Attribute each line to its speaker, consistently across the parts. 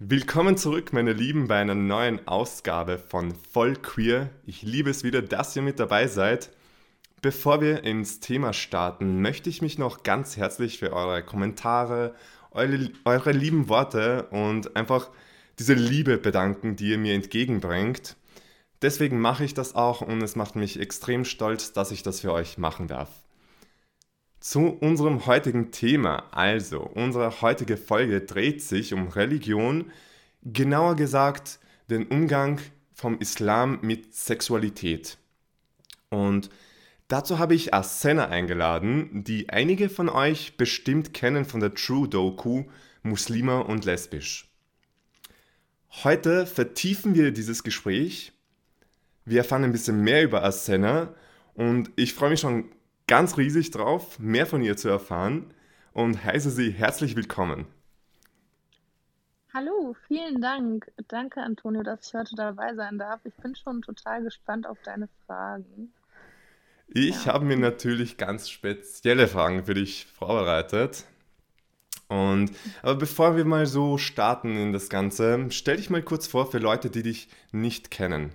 Speaker 1: Willkommen zurück, meine Lieben, bei einer neuen Ausgabe von Voll Queer. Ich liebe es wieder, dass ihr mit dabei seid. Bevor wir ins Thema starten, möchte ich mich noch ganz herzlich für eure Kommentare, eure, eure lieben Worte und einfach diese Liebe bedanken, die ihr mir entgegenbringt. Deswegen mache ich das auch und es macht mich extrem stolz, dass ich das für euch machen darf. Zu unserem heutigen Thema. Also, unsere heutige Folge dreht sich um Religion, genauer gesagt den Umgang vom Islam mit Sexualität. Und dazu habe ich Asena eingeladen, die einige von euch bestimmt kennen von der True Doku Muslima und Lesbisch. Heute vertiefen wir dieses Gespräch. Wir erfahren ein bisschen mehr über Asena und ich freue mich schon ganz riesig drauf, mehr von ihr zu erfahren und heiße Sie herzlich willkommen.
Speaker 2: Hallo, vielen Dank. Danke, Antonio, dass ich heute dabei sein darf. Ich bin schon total gespannt auf deine Fragen.
Speaker 1: Ich ja. habe mir natürlich ganz spezielle Fragen für dich vorbereitet. Und aber bevor wir mal so starten in das Ganze, stell dich mal kurz vor für Leute, die dich nicht kennen.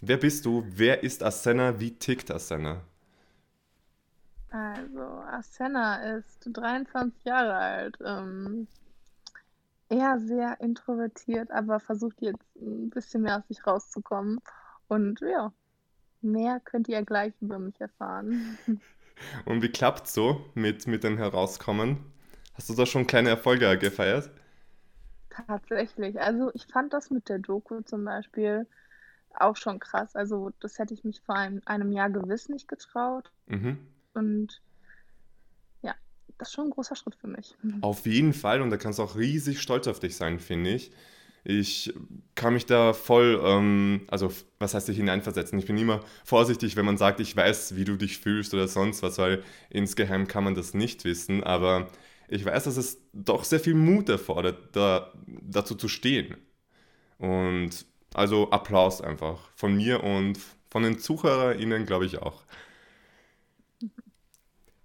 Speaker 1: Wer bist du? Wer ist Asena? Wie tickt Asena?
Speaker 2: Also, Asena ist 23 Jahre alt. Ähm, eher sehr introvertiert, aber versucht jetzt ein bisschen mehr aus sich rauszukommen. Und ja, mehr könnt ihr gleich über mich erfahren.
Speaker 1: Und wie klappt so mit, mit dem Herauskommen? Hast du da schon kleine Erfolge gefeiert?
Speaker 2: Tatsächlich. Also ich fand das mit der Doku zum Beispiel auch schon krass. Also das hätte ich mich vor einem, einem Jahr gewiss nicht getraut. Mhm. Und ja, das ist schon ein großer Schritt für mich.
Speaker 1: Auf jeden Fall und da kannst du auch riesig stolz auf dich sein, finde ich. Ich kann mich da voll, ähm, also was heißt sich hineinversetzen? Ich bin immer vorsichtig, wenn man sagt, ich weiß, wie du dich fühlst oder sonst was, weil insgeheim kann man das nicht wissen. Aber ich weiß, dass es doch sehr viel Mut erfordert, da, dazu zu stehen. Und also Applaus einfach von mir und von den ZuhörerInnen, glaube ich auch.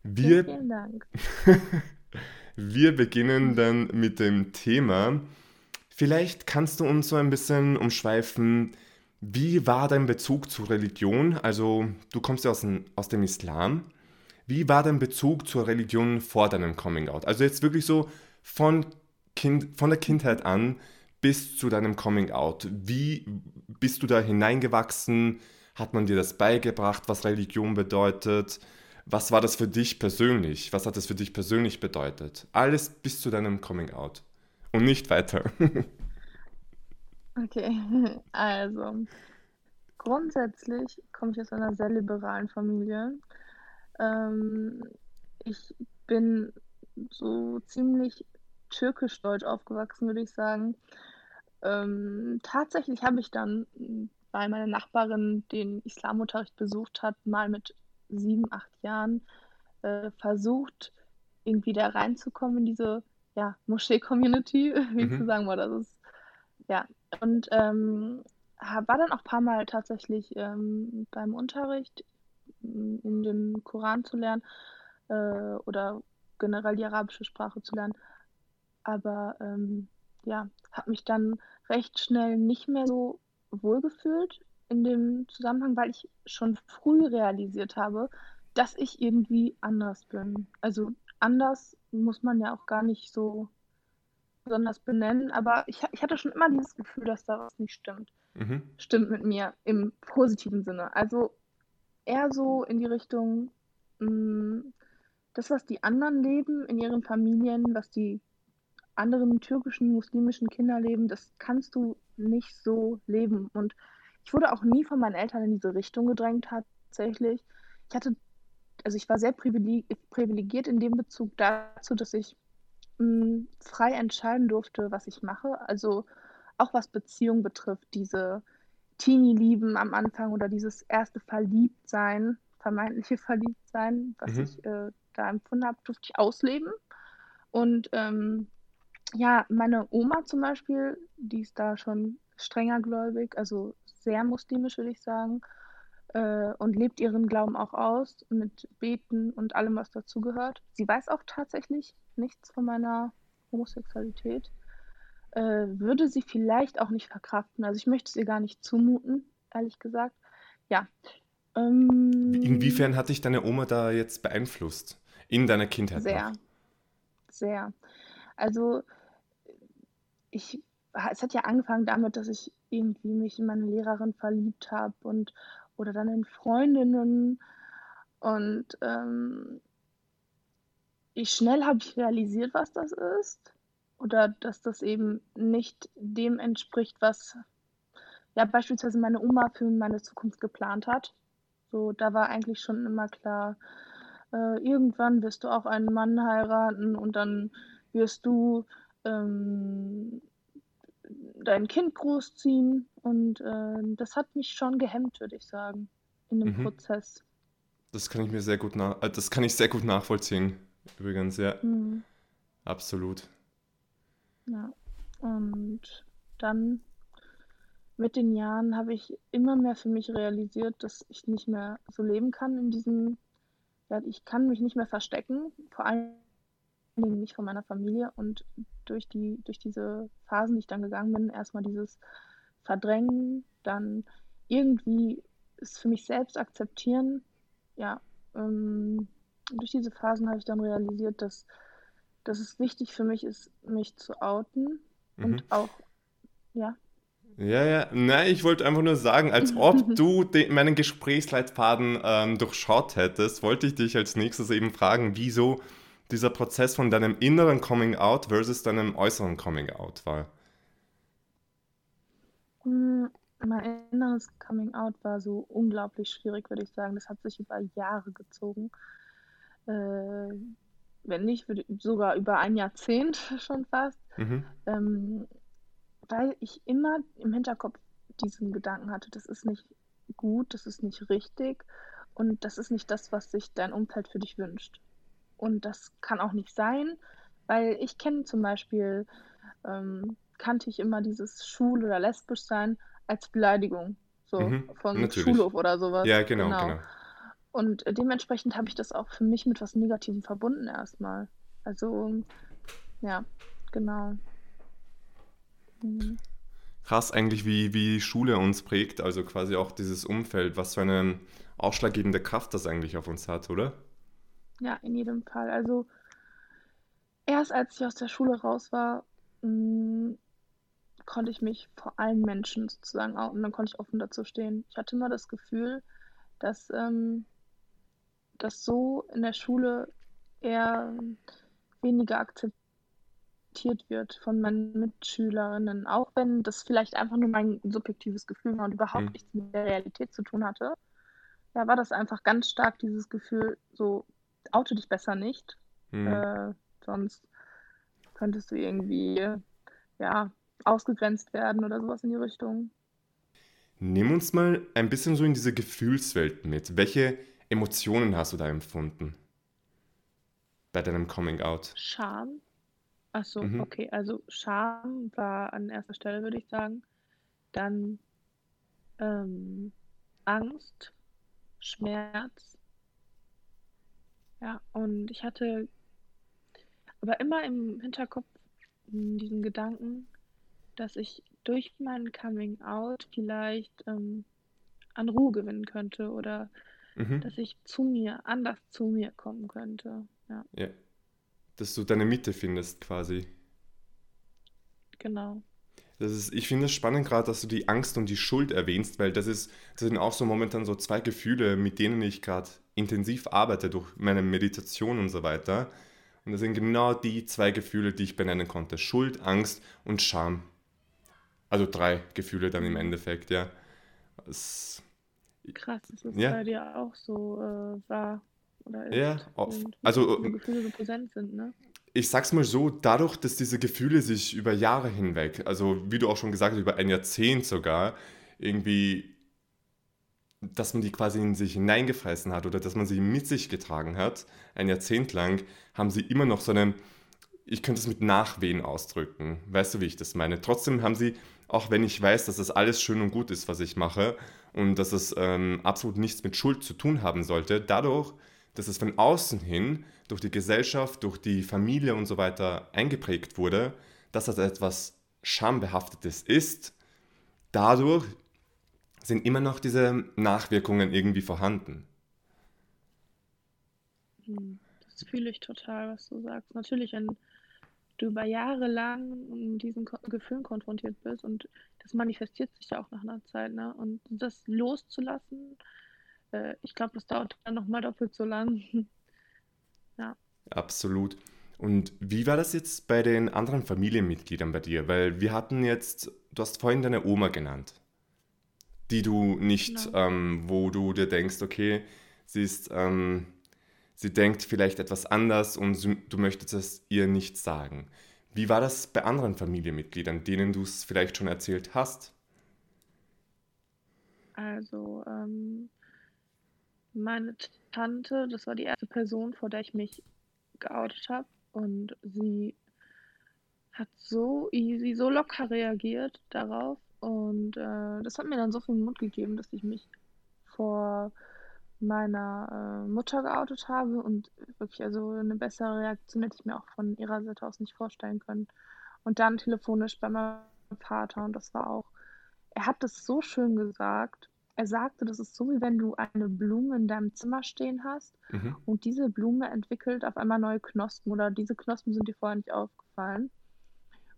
Speaker 1: Wir,
Speaker 2: vielen Dank.
Speaker 1: wir beginnen dann mit dem Thema. Vielleicht kannst du uns so ein bisschen umschweifen, wie war dein Bezug zur Religion? Also du kommst ja aus dem, aus dem Islam. Wie war dein Bezug zur Religion vor deinem Coming Out? Also jetzt wirklich so von, kind, von der Kindheit an bis zu deinem Coming Out. Wie bist du da hineingewachsen? Hat man dir das beigebracht, was Religion bedeutet? Was war das für dich persönlich? Was hat das für dich persönlich bedeutet? Alles bis zu deinem Coming Out. Und nicht weiter.
Speaker 2: okay, also grundsätzlich komme ich aus einer sehr liberalen Familie. Ähm, ich bin so ziemlich türkisch-deutsch aufgewachsen, würde ich sagen. Ähm, tatsächlich habe ich dann, weil meine Nachbarin den Islamunterricht besucht hat, mal mit sieben, acht Jahren äh, versucht, irgendwie da reinzukommen in diese ja, Moschee-Community, wie mhm. zu sagen war. Das ist, ja. Und ähm, war dann auch ein paar Mal tatsächlich ähm, beim Unterricht in den Koran zu lernen äh, oder generell die arabische Sprache zu lernen. Aber ähm, ja, habe mich dann recht schnell nicht mehr so wohl gefühlt in dem Zusammenhang, weil ich schon früh realisiert habe, dass ich irgendwie anders bin. Also anders muss man ja auch gar nicht so besonders benennen, aber ich, ich hatte schon immer dieses Gefühl, dass da was nicht stimmt. Mhm. Stimmt mit mir im positiven Sinne. Also eher so in die Richtung, mh, mm, das, was die anderen leben in ihren Familien, was die anderen türkischen, muslimischen Kinder leben, das kannst du nicht so leben. Und ich wurde auch nie von meinen Eltern in diese Richtung gedrängt, tatsächlich. Ich hatte, also ich war sehr privilegiert in dem Bezug dazu, dass ich mh, hm, frei entscheiden durfte, was ich mache. Also auch was Beziehung betrifft, diese Teenie-Lieben am Anfang oder dieses erste Verliebtsein, vermeintliche Verliebtsein, was mhm. ich äh, da empfunden habe, durfte ich ausleben. Und ähm, ja, meine Oma zum Beispiel, die ist da schon strenger gläubig, also sehr muslimisch, würde ich sagen, äh, und lebt ihren Glauben auch aus mit Beten und allem, was dazugehört. Sie weiß auch tatsächlich nichts von meiner Homosexualität. äh, würde sie vielleicht auch nicht verkraften. Also, ich möchte es ihr gar nicht zumuten, ehrlich gesagt. Ja. Ähm,
Speaker 1: Inwiefern hat dich deine Oma da jetzt beeinflusst? In deiner Kindheit
Speaker 2: sehr,
Speaker 1: noch?
Speaker 2: sehr. Also, ich es hat ja angefangen damit, dass ich irgendwie mich in meine Lehrerin verliebt habe und oder dann in Freundinnen und, ähm ich schnell habe ich realisiert, was das ist oder dass das eben nicht dem entspricht, was, ja, beispielsweise meine Oma für meine Zukunft geplant hat. So, da war eigentlich schon immer klar, äh, irgendwann wirst du auch einen Mann heiraten und dann wirst du, ähm, dein Kind großziehen und, äh, das hat mich schon gehemmt, würde ich sagen, in dem
Speaker 1: Mhm.
Speaker 2: Prozess.
Speaker 1: Das kann ich mir sehr gut nach, äh, das kann ich sehr gut nachvollziehen. Übrigens, ja,
Speaker 2: Mhm.
Speaker 1: absolut.
Speaker 2: Ja. Und dann mit den Jahren habe ich immer mehr für mich realisiert, dass ich nicht mehr so leben kann in diesem ja, ich kann mich nicht mehr verstecken, vor allen Dingen nicht von meiner Familie. Und durch die durch diese Phasen, die ich dann gegangen bin, erst mal dieses Verdrängen, dann irgendwie es für mich selbst akzeptieren. Ja, ähm, durch diese Phasen habe ich dann realisiert, dass dass es wichtig für mich ist, mich zu outen
Speaker 1: Mhm.
Speaker 2: und auch ja?
Speaker 1: Ja, ja, nein, ich wollte einfach nur sagen, als ob du den, meinen Gesprächsleitfaden ähm, durchschaut hättest, wollte ich dich als nächstes eben fragen, wieso dieser Prozess von deinem inneren Coming Out versus deinem äußeren Coming Out war.
Speaker 2: Hm, mein inneres Coming Out war so unglaublich schwierig, würde ich sagen. Das hat sich über Jahre gezogen. Äh, wenn nicht, würde sogar über ein Jahrzehnt schon fast.
Speaker 1: Mhm.
Speaker 2: Ähm, weil ich immer im Hinterkopf diesen Gedanken hatte, das ist nicht gut, das ist nicht richtig und das ist nicht das, was sich dein Umfeld für dich wünscht. Und das kann auch nicht sein, weil ich kenne zum Beispiel, ähm, kannte ich immer dieses schwul oder lesbisch sein als Beleidigung, so
Speaker 1: Mhm.
Speaker 2: von
Speaker 1: Natürlich.
Speaker 2: Schulhof oder sowas,
Speaker 1: Ja, genau,
Speaker 2: genau.
Speaker 1: genau.
Speaker 2: Und dementsprechend habe ich das auch für mich mit was Negativem verbunden erstmal. Also, ja, genau. Mhm.
Speaker 1: Krass eigentlich, wie, wie Schule uns prägt, also quasi auch dieses Umfeld, was für eine ausschlaggebende Kraft das eigentlich auf uns hat, oder?
Speaker 2: Ja, in jedem Fall. Also erst als ich aus der Schule raus war, hm, konnte ich mich vor allen Menschen sozusagen outen, dann konnte ich offen dazu stehen. Ich hatte immer das Gefühl, dass, ähm, das so in der Schule eher weniger akzeptiert wird von meinen Mitschülerinnen, auch wenn das vielleicht einfach nur mein subjektives Gefühl war und überhaupt nichts mit der Realität zu tun hatte. Ja, war das einfach ganz stark dieses Gefühl, so oute dich besser nicht,
Speaker 1: Hm.
Speaker 2: äh, sonst könntest du irgendwie, ja, ausgegrenzt werden oder sowas in die Richtung.
Speaker 1: Nimm uns mal ein bisschen so in diese Gefühlswelt mit. Welche Emotionen hast du da empfunden bei deinem Coming Out?
Speaker 2: Scham. Ach so,
Speaker 1: Mhm.
Speaker 2: okay, also Scham war an erster Stelle, würde ich sagen. Dann, ähm, Angst, Schmerz. Ja, und ich hatte aber immer im Hinterkopf, hm, diesen Gedanken, dass ich durch mein Coming Out vielleicht, ähm, an Ruhe gewinnen könnte oder
Speaker 1: Mhm.
Speaker 2: dass ich zu mir anders zu mir kommen könnte. Ja,
Speaker 1: Ja, dass du deine Mitte findest quasi.
Speaker 2: genau.
Speaker 1: Das ist, ich finde es spannend gerade, dass du die Angst und die Schuld erwähnst, weil das ist, das sind auch so momentan so zwei Gefühle, mit denen ich gerade intensiv arbeite durch meine Meditation und so weiter. Und das sind genau die zwei Gefühle, die ich benennen konnte. Schuld, Angst und Scham. Also drei Gefühle dann im. Endeffekt, ja. Es,
Speaker 2: Krass, dass es
Speaker 1: ja,
Speaker 2: bei dir auch so, äh, war oder
Speaker 1: ja, auf, also
Speaker 2: diese Gefühle so präsent sind, ne?
Speaker 1: ich sag's mal so, dadurch, dass diese Gefühle sich über Jahre hinweg, also wie du auch schon gesagt hast, über ein Jahrzehnt sogar, irgendwie, dass man die quasi in sich hineingefressen hat oder dass man sie mit sich getragen hat, ein Jahrzehnt lang, haben sie immer noch so eine, ich könnte es mit Nachwehen ausdrücken. Weißt du, wie ich das meine? Trotzdem haben sie, auch wenn ich weiß, dass das alles schön und gut ist, was ich mache und dass es ähm, absolut nichts mit Schuld zu tun haben sollte, dadurch, dass es von außen hin durch die Gesellschaft, durch die Familie und so weiter eingeprägt wurde, dass das etwas schambehaftetes ist, dadurch sind immer noch diese Nachwirkungen irgendwie vorhanden.
Speaker 2: Hm, das fühle ich total, was du sagst. Natürlich, wenn du über Jahre lang mit diesen Gefühlen konfrontiert bist und das manifestiert sich ja auch nach einer Zeit, ne? Und das loszulassen, äh, ich glaube, das dauert dann nochmal doppelt so lang.
Speaker 1: ja. Absolut. Und wie war das jetzt bei den anderen Familienmitgliedern bei dir? Weil wir hatten jetzt, du hast vorhin deine Oma genannt, die du nicht, genau. ähm, wo du dir denkst, okay, sie ist, ähm, sie denkt vielleicht etwas anders und du möchtest es ihr nicht sagen. Wie war das bei anderen Familienmitgliedern, denen du es vielleicht schon erzählt hast?
Speaker 2: Also, ähm, meine Tante, das war die erste Person, vor der ich mich geoutet habe. Und sie hat so easy, so locker reagiert darauf. Und äh, das hat mir dann so viel Mut gegeben, dass ich mich vor meiner äh, Mutter geoutet habe. Und wirklich, also eine bessere Reaktion hätte ich mir auch von ihrer Seite aus nicht vorstellen können. Und dann telefonisch bei meinem Vater. Und das war auch, er hat das so schön gesagt. Er sagte, das ist so, wie wenn du eine Blume in deinem Zimmer stehen hast mhm. und diese Blume entwickelt auf einmal neue Knospen oder diese Knospen sind dir vorher nicht aufgefallen.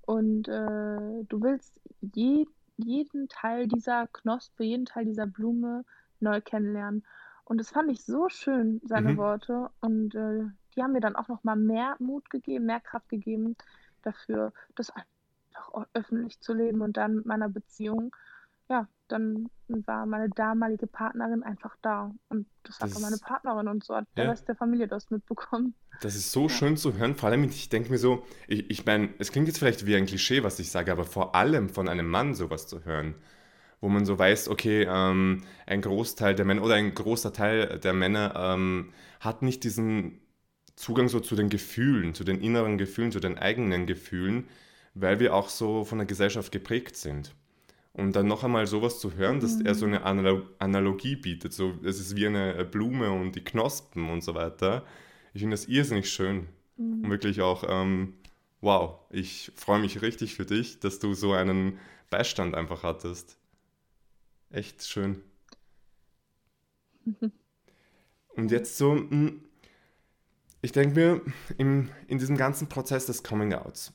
Speaker 2: Und äh, du willst je, jeden Teil dieser Knospe, jeden Teil dieser Blume neu kennenlernen. Und das fand ich so schön, seine mhm. Worte. Und äh, die haben mir dann auch nochmal mehr Mut gegeben, mehr Kraft gegeben dafür, das einfach öffentlich zu leben und dann mit meiner Beziehung ja, dann war meine damalige Partnerin einfach da. Und das, das war meine Partnerin und so hat ja. der Rest der Familie das mitbekommen.
Speaker 1: Das ist so ja. schön zu hören. Vor allem, ich denke mir so, ich, ich meine, es klingt jetzt vielleicht wie ein Klischee, was ich sage, aber vor allem von einem Mann sowas zu hören, wo man so weiß, okay, ähm, ein Großteil der Männer oder ein großer Teil der Männer ähm, hat nicht diesen Zugang so zu den Gefühlen, zu den inneren Gefühlen, zu den eigenen Gefühlen, weil wir auch so von der Gesellschaft geprägt sind. Und dann noch einmal sowas zu hören, dass mhm. er so eine Analog Analogie bietet, so es ist wie eine Blume und die Knospen und so weiter. Ich finde das irrsinnig schön. Mhm. Und wirklich auch, ähm, wow, ich freue mich richtig für dich, dass du so einen Beistand einfach hattest. Echt schön. Und jetzt so, hm, ich denke mir, im, in diesem ganzen Prozess des Coming-Outs,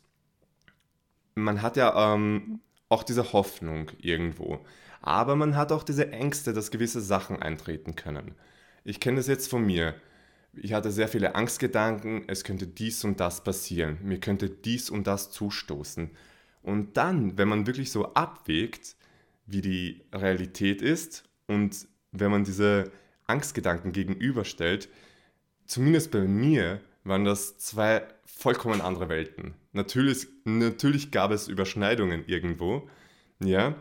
Speaker 1: man hat ja ähm, auch diese Hoffnung irgendwo. Aber man hat auch diese Ängste, dass gewisse Sachen eintreten können. Ich kenne das jetzt von mir. Ich hatte sehr viele Angstgedanken, es könnte dies und das passieren, mir könnte dies und das zustoßen. Und dann, wenn man wirklich so abwägt, wie die Realität ist und wenn man diese Angstgedanken gegenüberstellt, zumindest bei mir waren das zwei vollkommen andere Welten. Natürlich, natürlich gab es Überschneidungen irgendwo, ja,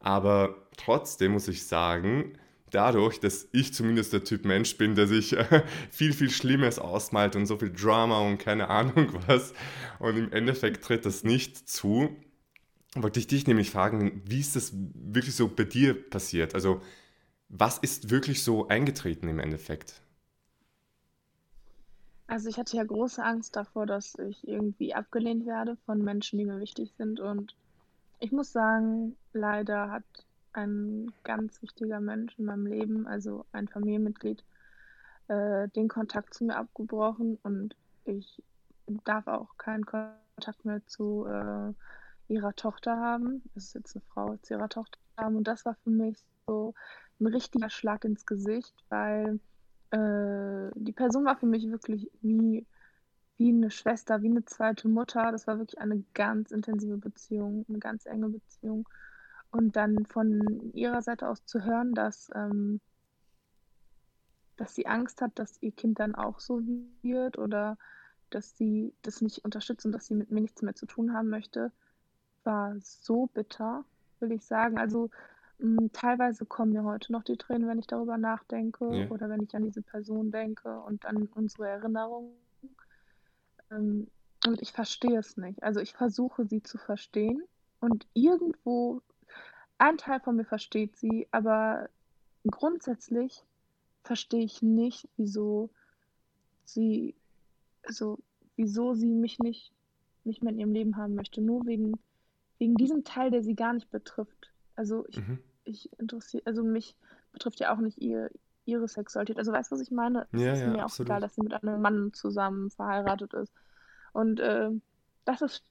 Speaker 1: aber trotzdem muss ich sagen, dadurch, dass ich zumindest der Typ Mensch bin, der sich viel, viel Schlimmes ausmalt und so viel Drama und keine Ahnung was, und im Endeffekt tritt das nicht zu, wollte ich dich nämlich fragen, wie ist das wirklich so bei dir passiert? Also, was ist wirklich so eingetreten im Endeffekt?
Speaker 2: Also ich hatte ja große Angst davor, dass ich irgendwie abgelehnt werde von Menschen, die mir wichtig sind. Und ich muss sagen, leider hat ein ganz wichtiger Mensch in meinem Leben, also ein Familienmitglied, äh, den Kontakt zu mir abgebrochen und ich darf auch keinen Kontakt mehr zu äh, ihrer Tochter haben. Das ist jetzt eine Frau, zu ihrer Tochter haben. Und das war für mich so ein richtiger Schlag ins Gesicht, weil äh, die Person war für mich wirklich wie, wie eine Schwester, wie eine zweite Mutter. Das war wirklich eine ganz intensive Beziehung, eine ganz enge Beziehung. Und dann von ihrer Seite aus zu hören, dass, ähm, dass sie Angst hat, dass ihr Kind dann auch so wird oder dass sie das nicht unterstützt und dass sie mit mir nichts mehr zu tun haben möchte, war so bitter, will ich sagen. Also teilweise kommen mir heute noch die Tränen, wenn ich darüber nachdenke Ja. oder wenn ich an diese Person denke und an unsere Erinnerungen. Ähm, und ich verstehe es nicht. Also ich versuche sie zu verstehen und irgendwo ein Teil von mir versteht sie, aber grundsätzlich verstehe ich nicht, wieso sie, also wieso sie mich nicht, nicht mehr in ihrem Leben haben möchte, nur wegen wegen diesem Teil, der sie gar nicht betrifft. Also ich,
Speaker 1: Mhm.
Speaker 2: Ich interessiere, also mich betrifft ja auch nicht ihr, ihre Sexualität. Also weißt du, was ich meine? Es
Speaker 1: Ja,
Speaker 2: ist
Speaker 1: ja,
Speaker 2: mir auch egal,
Speaker 1: absolut.
Speaker 2: dass sie mit einem Mann zusammen verheiratet ist. Und äh, das ist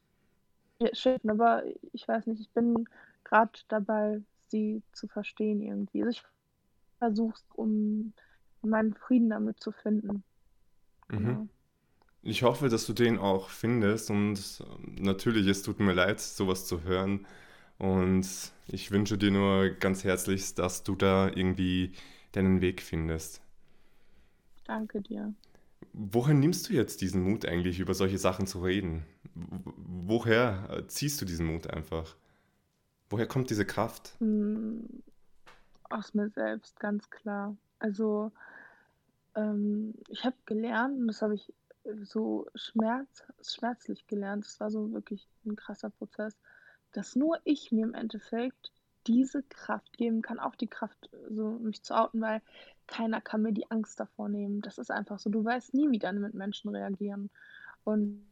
Speaker 2: ja, schön, aber ich weiß nicht, ich bin gerade dabei, sie zu verstehen irgendwie. Also ich versuche es, um meinen Frieden damit zu finden.
Speaker 1: Mhm.
Speaker 2: Genau.
Speaker 1: Ich hoffe, dass du den auch findest und ähm, natürlich, es tut mir leid, sowas zu hören und ich wünsche dir nur ganz herzlichst, dass du da irgendwie deinen Weg findest.
Speaker 2: Danke dir.
Speaker 1: Woher nimmst du jetzt diesen Mut eigentlich, über solche Sachen zu reden? Woher äh, ziehst du diesen Mut einfach? Woher kommt diese Kraft?
Speaker 2: Hm, aus mir selbst, ganz klar. Also ähm, ich habe gelernt, und das habe ich so schmerz, schmerzlich gelernt, das war so wirklich ein krasser Prozess, dass nur ich mir im Endeffekt diese Kraft geben kann, auch die Kraft, so mich zu outen, weil keiner kann mir die Angst davor nehmen. Das ist einfach so. Du weißt nie, wie deine Mitmenschen reagieren. Und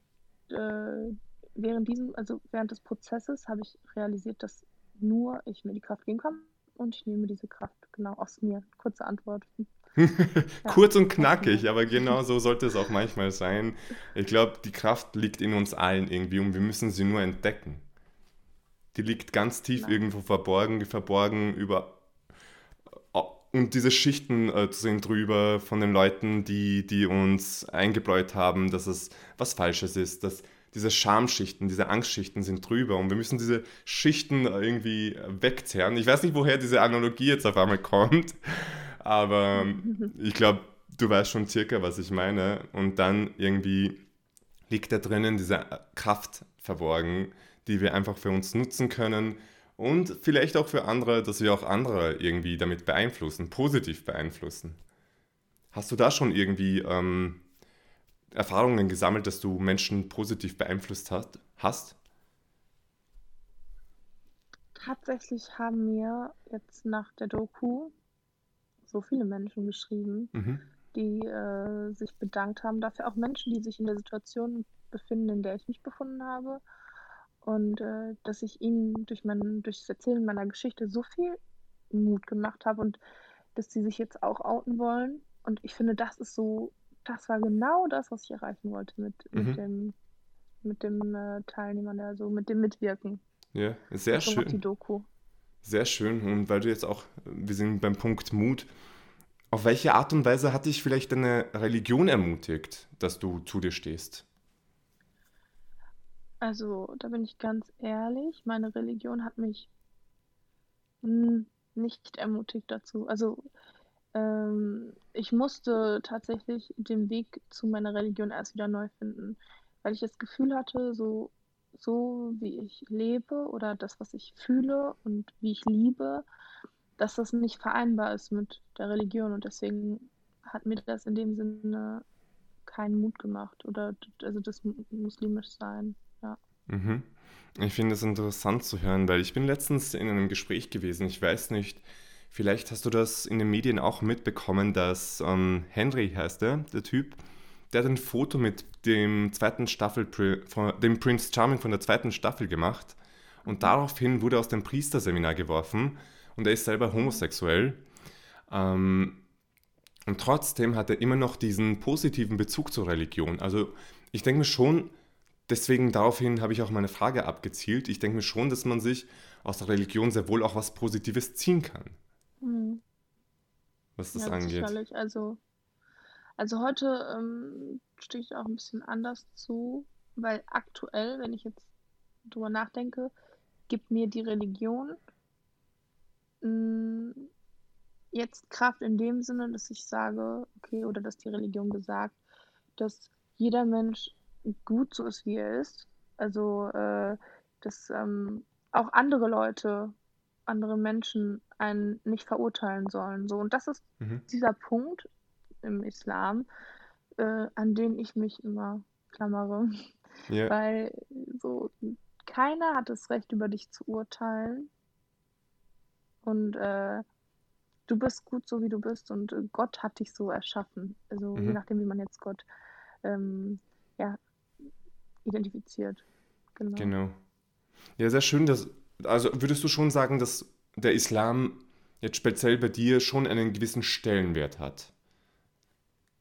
Speaker 2: äh, während diesem, also während des Prozesses habe ich realisiert, dass nur ich mir die Kraft geben kann und ich nehme diese Kraft genau aus mir. Kurze Antwort.
Speaker 1: Kurz und knackig, aber genau so sollte es auch manchmal sein. Ich glaube, die Kraft liegt in uns allen irgendwie und wir müssen sie nur entdecken. Die liegt ganz tief
Speaker 2: Genau.
Speaker 1: irgendwo verborgen, verborgen über und diese Schichten äh, sind drüber von den Leuten, die, die uns eingebläut haben, dass es was Falsches ist, dass diese Schamschichten, diese Angstschichten sind drüber und wir müssen diese Schichten irgendwie wegzerren. Ich weiß nicht, woher diese Analogie jetzt auf einmal kommt, aber ähm, ich glaube, du weißt schon circa, was ich meine. Und dann irgendwie liegt da drinnen diese Kraft verborgen, die wir einfach für uns nutzen können und vielleicht auch für andere, dass wir auch andere irgendwie damit beeinflussen, positiv beeinflussen. Hast du da schon irgendwie ähm, Erfahrungen gesammelt, dass du Menschen positiv beeinflusst hast? hast?
Speaker 2: Tatsächlich haben mir jetzt nach der Doku so viele Menschen geschrieben,
Speaker 1: Mhm.
Speaker 2: die äh, sich bedankt haben dafür. Auch Menschen, die sich in der Situation befinden, in der ich mich befunden habe. Und äh, dass ich ihnen durch, mein, durch das Erzählen meiner Geschichte so viel Mut gemacht habe und dass sie sich jetzt auch outen wollen. Und ich finde, das ist so, das war genau das, was ich erreichen wollte mit, mit
Speaker 1: Mhm.
Speaker 2: dem, mit dem äh, Teilnehmer, der so, mit dem Mitwirken.
Speaker 1: Ja, sehr
Speaker 2: Bezogen auf die
Speaker 1: schön.
Speaker 2: Doku.
Speaker 1: Sehr schön. Und weil du jetzt auch, wir sind beim Punkt Mut, auf welche Art und Weise hat dich vielleicht deine Religion ermutigt, dass du zu dir stehst?
Speaker 2: Also, da bin ich ganz ehrlich, meine Religion hat mich nicht ermutigt dazu. Also, ähm, ich musste tatsächlich den Weg zu meiner Religion erst wieder neu finden, weil ich das Gefühl hatte, so, so wie ich lebe oder das, was ich fühle und wie ich liebe, dass das nicht vereinbar ist mit der Religion und deswegen hat mir das in dem Sinne keinen Mut gemacht oder also das mu- muslimisch sein.
Speaker 1: Mhm. Ich finde es interessant zu hören, weil ich bin letztens in einem Gespräch gewesen. Ich weiß nicht, vielleicht hast du das in den Medien auch mitbekommen, dass ähm, Henry heißt der, der Typ, der hat ein Foto mit dem zweiten Staffel, von, dem Prince Charming von der zweiten Staffel gemacht und daraufhin wurde er aus dem Priesterseminar geworfen und er ist selber homosexuell. Ähm, und trotzdem hat er immer noch diesen positiven Bezug zur Religion. Also ich denke mir schon, deswegen daraufhin habe ich auch meine Frage abgezielt. Ich denke mir schon, dass man sich aus der Religion sehr wohl auch was Positives ziehen kann,
Speaker 2: Mhm.
Speaker 1: was das
Speaker 2: Ja,
Speaker 1: angeht.
Speaker 2: sicherlich. Also, also heute ähm, stehe ich auch ein bisschen anders zu, weil aktuell, wenn ich jetzt drüber nachdenke, gibt mir die Religion mh, jetzt Kraft in dem Sinne, dass ich sage, okay, oder dass die Religion besagt, dass jeder Mensch gut so ist, wie er ist. Also, äh, dass ähm, auch andere Leute, andere Menschen einen nicht verurteilen sollen. So, und das ist
Speaker 1: Mhm.
Speaker 2: dieser Punkt im Islam, äh, an den ich mich immer klammere,
Speaker 1: Ja,
Speaker 2: weil so keiner hat das Recht, über dich zu urteilen und äh, du bist gut so, wie du bist und Gott hat dich so erschaffen. Also je
Speaker 1: mhm.
Speaker 2: nachdem, wie man jetzt Gott ähm, ja, identifiziert. Genau.
Speaker 1: Genau. Ja, sehr schön. Dass, also würdest du schon sagen, dass der Islam jetzt speziell bei dir schon einen gewissen Stellenwert hat?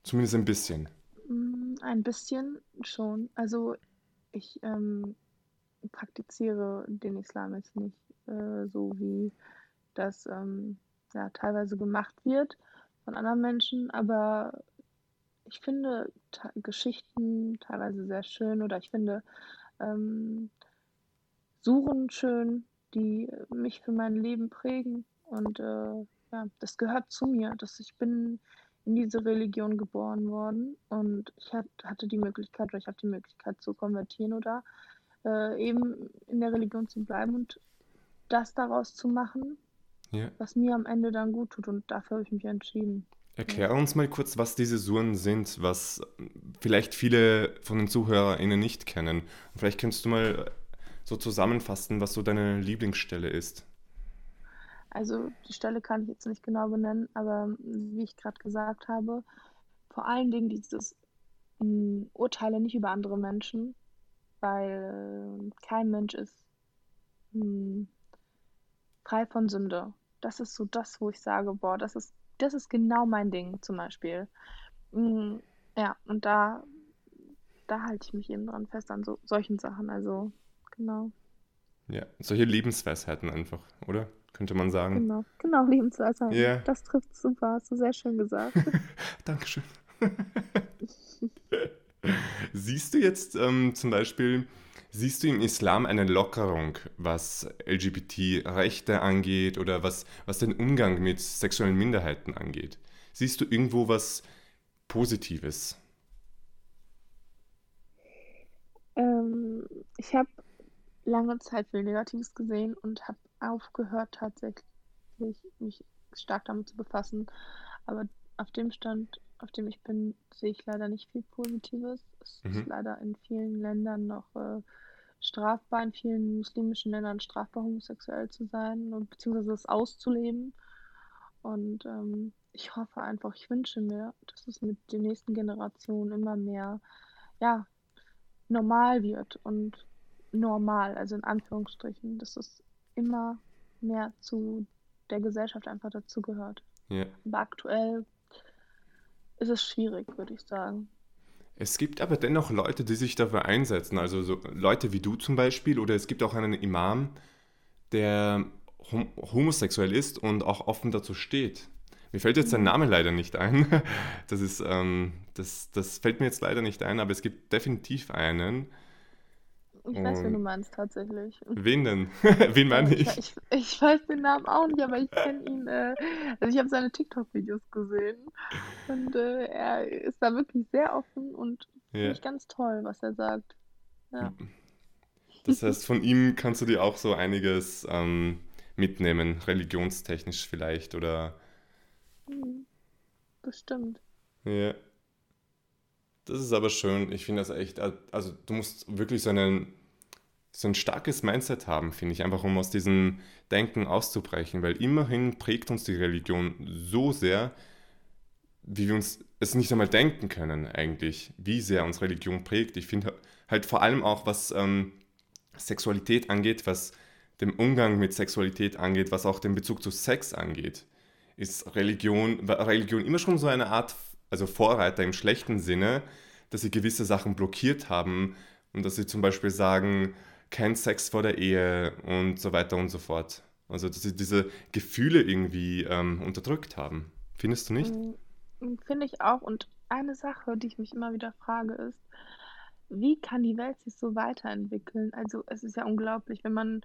Speaker 1: Zumindest ein bisschen.
Speaker 2: Mm, Ein bisschen schon. Also ich ähm, praktiziere den Islam jetzt nicht äh, so, wie das ähm, ja, teilweise gemacht wird von anderen Menschen, aber ich finde te Geschichten teilweise sehr schön oder ich finde ähm, Suren schön, die mich für mein Leben prägen und äh, ja, das gehört zu mir. Das, ich bin in diese Religion geboren worden und ich hat, hatte die Möglichkeit oder ich habe die Möglichkeit zu konvertieren oder äh, eben in der Religion zu bleiben und das daraus zu machen,
Speaker 1: Ja.
Speaker 2: was mir am Ende dann gut tut und dafür habe ich mich entschieden.
Speaker 1: Erklär uns mal kurz, was diese Suren sind, was vielleicht viele von den ZuhörerInnen nicht kennen. Und vielleicht könntest du mal so zusammenfassen, was so deine Lieblingsstelle ist.
Speaker 2: Also die Stelle kann ich jetzt nicht genau benennen, aber wie ich gerade gesagt habe, vor allen Dingen dieses mm, Urteile nicht über andere Menschen, weil äh, kein Mensch ist mm, frei von Sünde. Das ist so das, wo ich sage, boah, das ist, das ist genau mein Ding zum Beispiel. Mm, ja, und da, da halte ich mich eben dran fest an so solchen Sachen. Also, genau,
Speaker 1: Ja, solche Lebensweisheiten einfach, oder? Könnte man sagen.
Speaker 2: genau, genau, Lebensweisheiten.
Speaker 1: Ja,
Speaker 2: Das trifft super, hast du sehr schön gesagt.
Speaker 1: Dankeschön. Siehst du jetzt ähm, zum Beispiel, siehst du im Islam eine Lockerung, was LGBT-Rechte angeht oder was, was den Umgang mit sexuellen Minderheiten angeht? Siehst du irgendwo was Positives?
Speaker 2: Ähm, ich habe lange Zeit viel Negatives gesehen und habe aufgehört, tatsächlich mich stark damit zu befassen. Aber auf dem Stand, auf dem ich bin, sehe ich leider nicht viel Positives. Es ist
Speaker 1: Mhm.
Speaker 2: leider in vielen Ländern noch äh, strafbar, in vielen muslimischen Ländern strafbar, homosexuell zu sein und beziehungsweise es auszuleben. Und ähm, ich hoffe einfach, ich wünsche mir, dass es mit den nächsten Generationen immer mehr, ja, normal wird und normal, also in Anführungsstrichen, dass es immer mehr zu der Gesellschaft einfach dazugehört.
Speaker 1: Ja.
Speaker 2: Aber aktuell ist es schwierig, würde ich sagen.
Speaker 1: Es gibt aber dennoch Leute, die sich dafür einsetzen, also so Leute wie du zum Beispiel, oder es gibt auch einen Imam, der hom homosexuell ist und auch offen dazu steht. Mir fällt jetzt sein
Speaker 2: Mhm.
Speaker 1: Name leider nicht ein. Das ist, ähm, das, das fällt mir jetzt leider nicht ein, aber es gibt definitiv einen.
Speaker 2: Ich weiß, wen du
Speaker 1: Und
Speaker 2: meinst, tatsächlich.
Speaker 1: wen denn? Wen meine
Speaker 2: ich,
Speaker 1: ich?
Speaker 2: ich, ich weiß den Namen auch nicht, aber ich kenne ihn. Äh, also ich habe seine TikTok-Videos gesehen und äh, er ist da wirklich sehr offen und finde
Speaker 1: Ja.
Speaker 2: ich ganz toll, was er sagt. Ja.
Speaker 1: Das heißt, von ihm kannst du dir auch so einiges ähm, mitnehmen, religionstechnisch vielleicht, oder
Speaker 2: Mhm, Bestimmt.
Speaker 1: ja. Das ist aber schön. Ich finde das echt, also du musst wirklich so einen, so ein starkes Mindset haben, finde ich, einfach um aus diesem Denken auszubrechen, weil immerhin prägt uns die Religion so sehr, wie wir uns es nicht einmal denken können, eigentlich, wie sehr uns Religion prägt. Ich finde halt vor allem auch, was ähm, Sexualität angeht, was den Umgang mit Sexualität angeht, was auch den Bezug zu Sex angeht, ist Religion, Religion immer schon so eine Art, also Vorreiter im schlechten Sinne, dass sie gewisse Sachen blockiert haben und dass sie zum Beispiel sagen, kein Sex vor der Ehe und so weiter und so fort. Also dass sie diese Gefühle irgendwie ähm, unterdrückt haben. Findest du nicht?
Speaker 2: Mm, Finde ich auch. Und eine Sache, die ich mich immer wieder frage, ist, wie kann die Welt sich so weiterentwickeln? Also es ist ja unglaublich, wenn man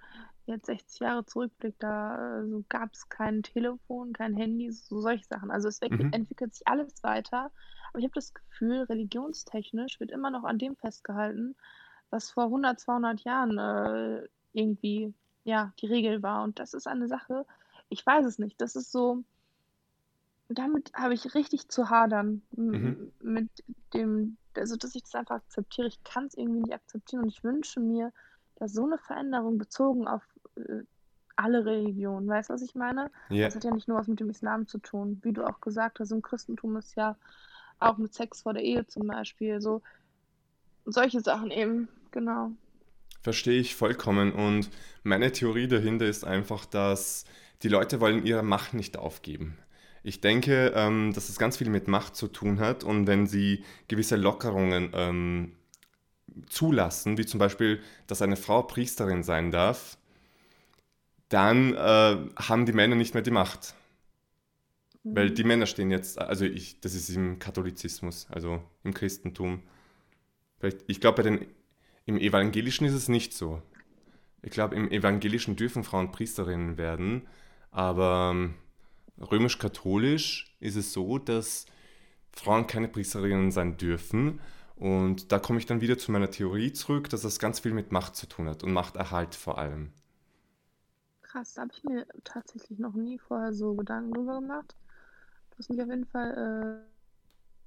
Speaker 2: jetzt 60 Jahre zurückblickt, da äh, so gab es kein Telefon, kein Handy, so solche Sachen. Also es entwickelt,
Speaker 1: Mhm.
Speaker 2: entwickelt sich alles weiter. Aber ich habe das Gefühl, religionstechnisch wird immer noch an dem festgehalten, was vor 100, 200 Jahren äh, irgendwie ja die Regel war. Und das ist eine Sache, ich weiß es nicht. Das ist so. Damit habe ich richtig zu hadern
Speaker 1: Mhm.
Speaker 2: mit dem, also dass ich das einfach akzeptiere. Ich kann es irgendwie nicht akzeptieren und ich wünsche mir, dass so eine Veränderung bezogen auf alle Religionen, weißt du, was ich meine?
Speaker 1: Ja,
Speaker 2: Das hat ja nicht nur was mit dem Islam zu tun, wie du auch gesagt hast, im Christentum ist ja auch mit Sex vor der Ehe zum Beispiel, so solche Sachen eben, genau.
Speaker 1: Verstehe ich vollkommen. Und meine Theorie dahinter ist einfach, dass die Leute wollen ihre Macht nicht aufgeben. Ich denke, ähm, dass es ganz viel mit Macht zu tun hat und wenn sie gewisse Lockerungen ähm, zulassen, wie zum Beispiel, dass eine Frau Priesterin sein darf, dann äh, haben die Männer nicht mehr die Macht. Mhm. Weil die Männer stehen jetzt, also ich, das ist im Katholizismus, also im Christentum. Vielleicht, ich glaube, im Evangelischen ist es nicht so. Ich glaube, im Evangelischen dürfen Frauen Priesterinnen werden, aber ähm, römisch-katholisch ist es so, dass Frauen keine Priesterinnen sein dürfen. Und da komme ich dann wieder zu meiner Theorie zurück, dass das ganz viel mit Macht zu tun hat und Machterhalt vor allem.
Speaker 2: Krass, da habe ich mir tatsächlich noch nie vorher so Gedanken drüber gemacht. Du hast mich auf jeden Fall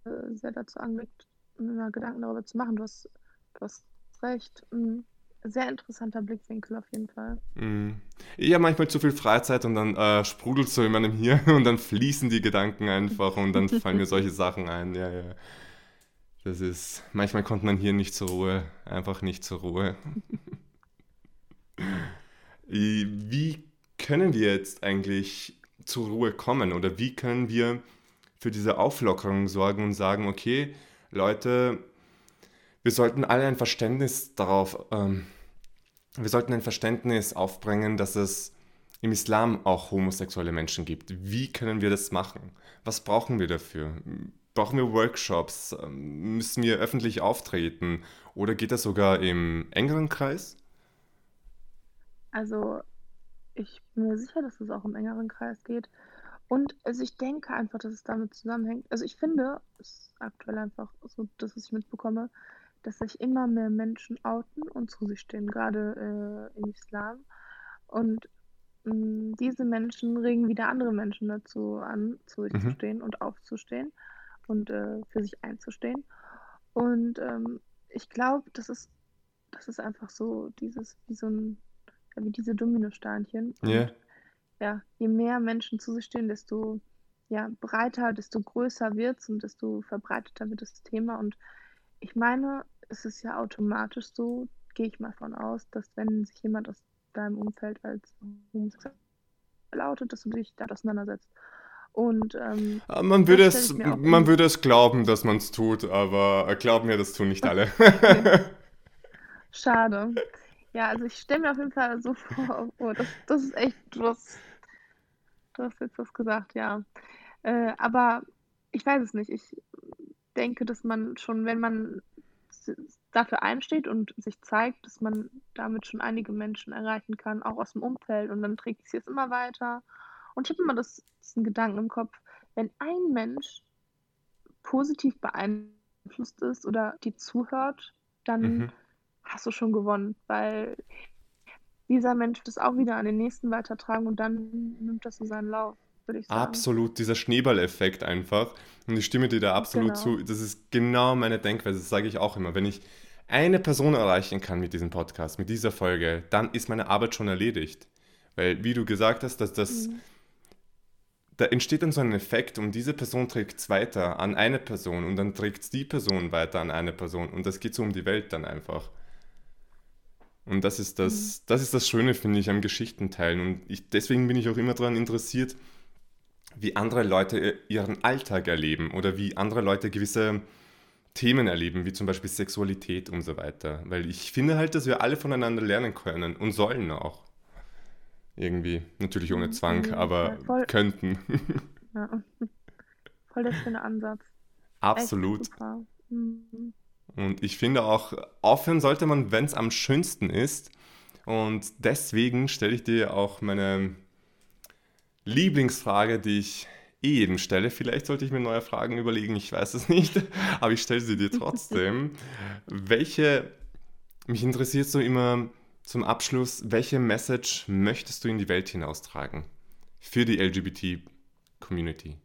Speaker 2: äh, äh sehr dazu angeregt, mir Gedanken darüber zu machen. Du hast, du hast recht. Mhm sehr interessanter Blickwinkel auf jeden Fall.
Speaker 1: Mm. Ich habe manchmal zu viel Freizeit und dann äh, sprudelt so in meinem Hirn und dann fließen die Gedanken einfach und dann fallen mir solche Sachen ein. Ja, ja. Das ist, manchmal kommt man hier nicht zur Ruhe, einfach nicht zur Ruhe. wie können wir jetzt eigentlich zur Ruhe kommen oder wie können wir für diese Auflockerung sorgen und sagen, okay, Leute, wir sollten alle ein Verständnis darauf, ähm, wir sollten ein Verständnis aufbringen, dass es im Islam auch homosexuelle Menschen gibt. Wie können wir das machen? Was brauchen wir dafür? Brauchen wir Workshops? Ähm, müssen wir öffentlich auftreten? Oder geht das sogar im engeren Kreis?
Speaker 2: Also, ich bin mir sicher, dass es auch im engeren Kreis geht. Und also ich denke einfach, dass es damit zusammenhängt. Also ich finde, es ist aktuell einfach so, dass ich mitbekomme, dass sich immer mehr Menschen outen und zu sich stehen, gerade äh, im Islam. Und mh, mm, diese Menschen regen wieder andere Menschen dazu an, zu sich mhm. zu stehen und aufzustehen und äh, für sich einzustehen. Und ähm, ich glaube, das ist, das ist einfach so, dieses, wie so ein, wie diese Dominosteinchen.
Speaker 1: Yeah.
Speaker 2: ja, je mehr Menschen zu sich stehen, desto ja, breiter, desto größer wird es und desto verbreiteter wird das Thema. Und ich meine, es ist ja automatisch so, gehe ich mal von aus, dass wenn sich jemand aus deinem Umfeld als homosexuell outet, dass du dich da auseinandersetzt. Und ähm,
Speaker 1: ah, man, würde es, man würde es glauben, dass man es tut, aber glaub mir, das tun nicht alle.
Speaker 2: Schade. Ja, also ich stelle mir auf jeden Fall so vor, oh, das, das ist echt, du hast, du hast jetzt was gesagt, ja. Äh, aber ich weiß es nicht. Ich denke, dass man schon, wenn man dafür einsteht und sich zeigt, dass man damit schon einige Menschen erreichen kann, auch aus dem Umfeld. Und dann trägt es jetzt immer weiter. Und ich habe immer das, diesen Gedanken im Kopf, wenn ein Mensch positiv beeinflusst ist oder die zuhört, dann mhm. Hast du schon gewonnen, weil dieser Mensch das auch wieder an den nächsten weitertragen und dann nimmt das so seinen Lauf
Speaker 1: würde ich sagen. Absolut, dieser Schneeballeffekt einfach. Und ich stimme dir da absolut genau. zu. Das ist genau meine Denkweise, das sage ich auch immer. Wenn ich eine Person erreichen kann mit diesem Podcast, mit dieser Folge, dann ist meine Arbeit schon erledigt. Weil, wie du gesagt hast, dass das. Mhm. Da entsteht dann so ein Effekt und diese Person trägt es weiter an eine Person und dann trägt es die Person weiter an eine Person und das geht so um die Welt dann einfach. Und das ist das, mhm. das ist das Schöne, finde ich, am Geschichtenteilen. Und ich, deswegen bin ich auch immer daran interessiert, wie andere Leute ihren Alltag erleben oder wie andere Leute gewisse Themen erleben, wie zum Beispiel Sexualität und so weiter. Weil ich finde halt, dass wir alle voneinander lernen können und sollen auch. Irgendwie. Natürlich ohne Zwang, mhm, aber voll, könnten.
Speaker 2: Ja. Voll der schöne Ansatz.
Speaker 1: Absolut. Mhm. Und ich finde auch, aufhören sollte man, wenn es am schönsten ist. Und deswegen stelle ich dir auch meine Lieblingsfrage, die ich eh jedem stelle. Vielleicht sollte ich mir neue Fragen überlegen, ich weiß es nicht, aber ich stelle sie dir trotzdem. welche, mich interessiert so immer zum Abschluss, welche Message möchtest du in die Welt hinaustragen für die LGBT-Community?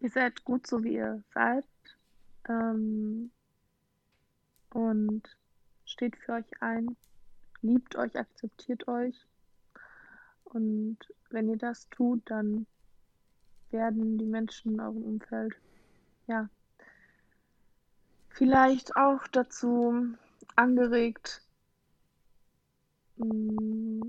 Speaker 2: Ihr seid gut so, wie ihr seid. Ähm, und steht für euch ein, liebt euch, akzeptiert euch und wenn ihr das tut, dann werden die Menschen in eurem Umfeld, ja, vielleicht auch dazu angeregt, mm,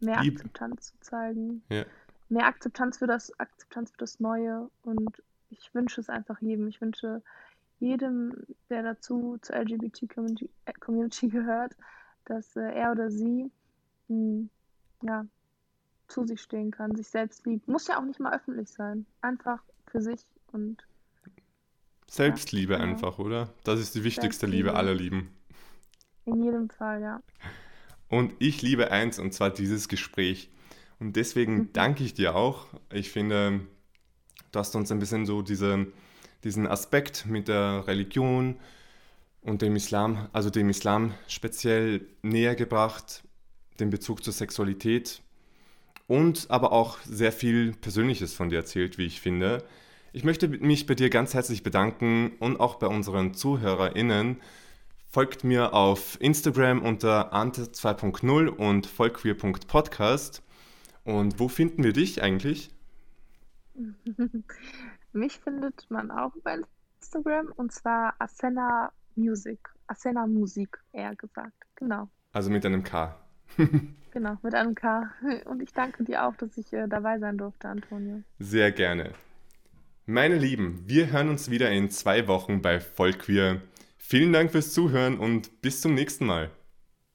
Speaker 2: mehr
Speaker 1: Lieb.
Speaker 2: Akzeptanz zu zeigen,
Speaker 1: Ja.
Speaker 2: Mehr Akzeptanz für das Akzeptanz für das Neue und ich wünsche es einfach jedem. Ich wünsche jedem, der dazu zur LGBT-Community äh, Community gehört, dass äh, er oder sie mh, ja, zu sich stehen kann, sich selbst liebt. Muss ja auch nicht mal öffentlich sein. Einfach für sich und
Speaker 1: Selbstliebe
Speaker 2: genau.
Speaker 1: einfach, oder? Das ist die wichtigste Liebe aller Lieben.
Speaker 2: in jedem Fall, ja.
Speaker 1: Und ich liebe eins, und zwar dieses Gespräch. Und deswegen
Speaker 2: Mhm.
Speaker 1: danke ich dir auch. Ich finde, du hast uns ein bisschen so diese, diesen Aspekt mit der Religion und dem Islam, also dem Islam speziell näher gebracht, den Bezug zur Sexualität und aber auch sehr viel Persönliches von dir erzählt, wie ich finde. Ich möchte mich bei dir ganz herzlich bedanken und auch bei unseren ZuhörerInnen. Folgt mir auf Instagram unter ante2.0 und vollqueer.podcast. Und wo finden wir dich eigentlich?
Speaker 2: Mich findet man auch bei Instagram und zwar Asena Music. Asena Musik, eher gesagt. Genau,
Speaker 1: Also mit einem K.
Speaker 2: genau, mit einem K. Und ich danke dir auch, dass ich äh, dabei sein durfte, Antonio.
Speaker 1: Sehr gerne. Meine Lieben, wir hören uns wieder in zwei Wochen bei Vollqueer. Vielen Dank fürs Zuhören und bis zum nächsten Mal.